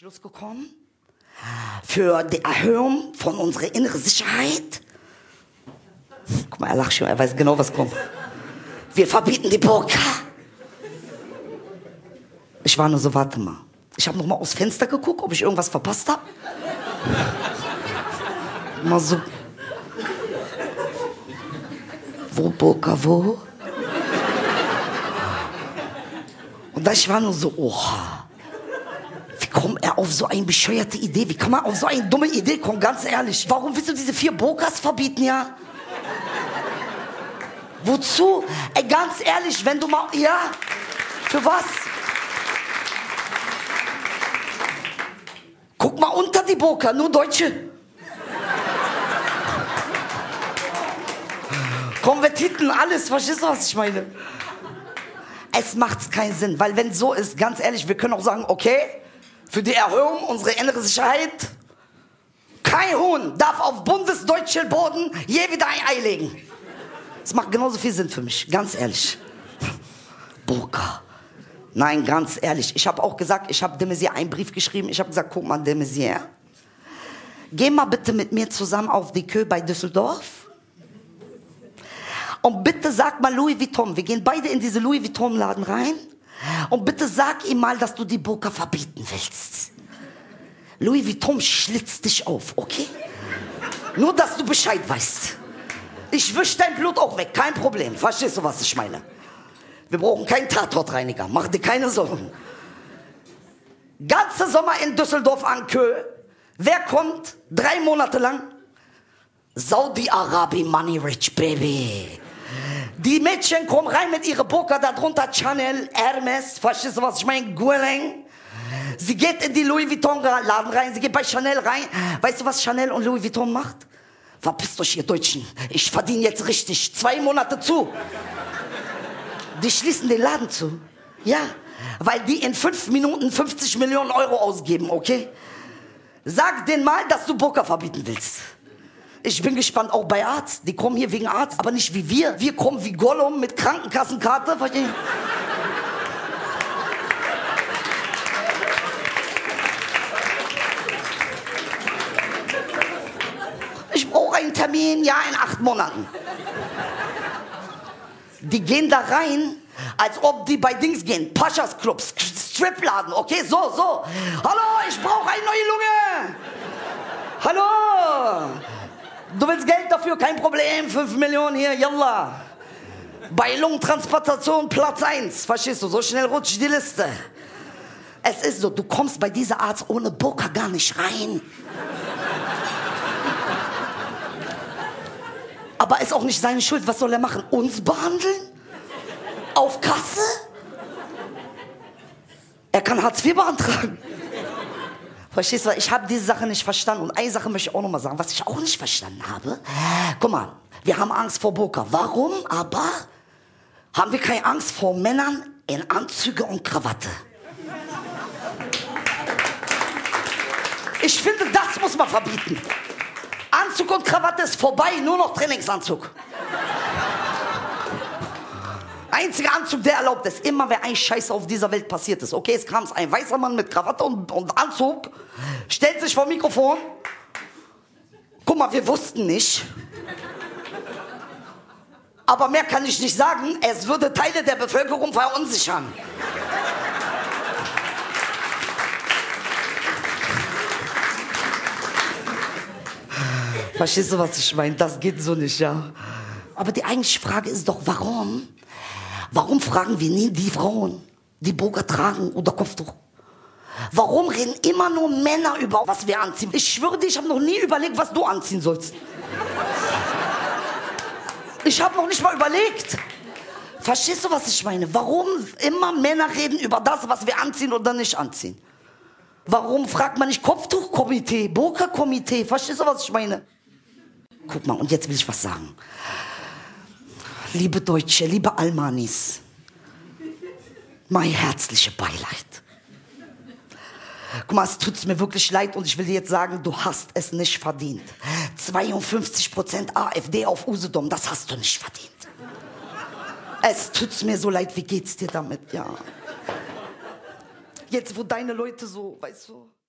Schluss gekommen für die Erhöhung von unserer inneren Sicherheit. Guck mal, er lacht schon, er weiß genau, was kommt. Wir verbieten die Burka. Ich war nur so, warte mal. Ich habe noch mal aufs Fenster geguckt, ob ich irgendwas verpasst habe. Mal so. Wo Burka, wo? Und da ich war nur so, oha. Kommt er auf so eine bescheuerte Idee? Wie kann man auf so eine dumme Idee kommen? Ganz ehrlich. Warum willst du diese vier Burkas verbieten, ja? Wozu? Ey, ganz ehrlich, wenn du mal, ja? Für was? Guck mal unter die Burka, nur Deutsche. Konvertiten, alles, verstehst du, was ich meine? Es macht keinen Sinn, weil wenn so ist, ganz ehrlich, wir können auch sagen, okay, für die Erhöhung unserer inneren Sicherheit, kein Huhn darf auf bundesdeutschem Boden je wieder ein Ei legen. Das macht genauso viel Sinn für mich, ganz ehrlich. Burka. Nein, ganz ehrlich. Ich habe auch gesagt, ich habe de Maizière einen Brief geschrieben. Ich habe gesagt, guck mal, de Maizière, geh mal bitte mit mir zusammen auf die Kö bei Düsseldorf. Und bitte sag mal Louis Vuitton, wir gehen beide in diese Louis Vuitton Laden rein. Und bitte sag ihm mal, dass du die Burka verbieten willst. Louis Vuitton schlitzt dich auf, okay? Nur, dass du Bescheid weißt. Ich wisch dein Blut auch weg, kein Problem. Verstehst du, was ich meine? Wir brauchen keinen Tatortreiniger, mach dir keine Sorgen. Ganze Sommer in Düsseldorf an Kö. Wer kommt? Drei Monate lang? Saudi-Arabi Money Rich Baby. Die Mädchen kommen rein mit ihrer Burka, darunter Chanel, Hermes, verstehst du, was ich meine? Guerlain. Sie geht in die Louis Vuitton Laden rein, sie geht bei Chanel rein. Weißt du, was Chanel und Louis Vuitton macht? Verpisst euch, ihr Deutschen. Ich verdiene jetzt richtig. Zwei Monate zu. Die schließen den Laden zu. Ja, weil die in fünf Minuten 50 Millionen Euro ausgeben, okay? Sag denen mal, dass du Burka verbieten willst. Ich bin gespannt, auch bei Arzt. Die kommen hier wegen Arzt, aber nicht wie wir. Wir kommen wie Gollum mit Krankenkassenkarte. Verstehen? Ich brauche einen Termin, ja, in acht Monaten. Die gehen da rein, als ob die bei Dings gehen. Paschas Clubs, Stripladen, okay? So, so. Hallo, ich brauche eine neue Lunge. Hallo. Du willst Geld dafür, kein Problem. 5 Millionen hier, yalla. Bei Lungentransplantation Platz 1. Verstehst du? So schnell rutscht die Liste. Es ist so, du kommst bei dieser Arzt ohne Burka gar nicht rein. Aber ist auch nicht seine Schuld. Was soll er machen? Uns behandeln? Auf Kasse? Er kann Hartz IV beantragen. Verstehst du? Ich habe diese Sache nicht verstanden. Und eine Sache möchte ich auch noch mal sagen, was ich auch nicht verstanden habe. Guck mal, wir haben Angst vor Burka. Warum aber haben wir keine Angst vor Männern in Anzüge und Krawatte? Ich finde, das muss man verbieten. Anzug und Krawatte ist vorbei, nur noch Trainingsanzug. Einziger Anzug, der erlaubt ist. Immer wenn ein Scheiß auf dieser Welt passiert ist. Okay, es kam ein weißer Mann mit Krawatte und, und Anzug, stellt sich vor Mikrofon. Guck mal, wir wussten nicht. Aber mehr kann ich nicht sagen. Es würde Teile der Bevölkerung verunsichern. Verstehst du, was ich meine? Das geht so nicht, ja. Aber die eigentliche Frage ist doch, warum? Warum fragen wir nie die Frauen, die Burka tragen oder Kopftuch? Warum reden immer nur Männer über, was wir anziehen? Ich schwöre dir, ich habe noch nie überlegt, was du anziehen sollst. Ich habe noch nicht mal überlegt. Verstehst du, was ich meine? Warum immer Männer reden über das, was wir anziehen oder nicht anziehen? Warum fragt man nicht Kopftuchkomitee, Burka-Komitee? Verstehst du, was ich meine? Guck mal, und jetzt will ich was sagen. Liebe Deutsche, liebe Almanis, mein herzliches Beileid. Guck mal, es tut mir wirklich leid und ich will dir jetzt sagen, du hast es nicht verdient. 52% AfD auf Usedom, das hast du nicht verdient. Es tut mir so leid, wie geht's dir damit, ja. Jetzt, wo deine Leute so, weißt du.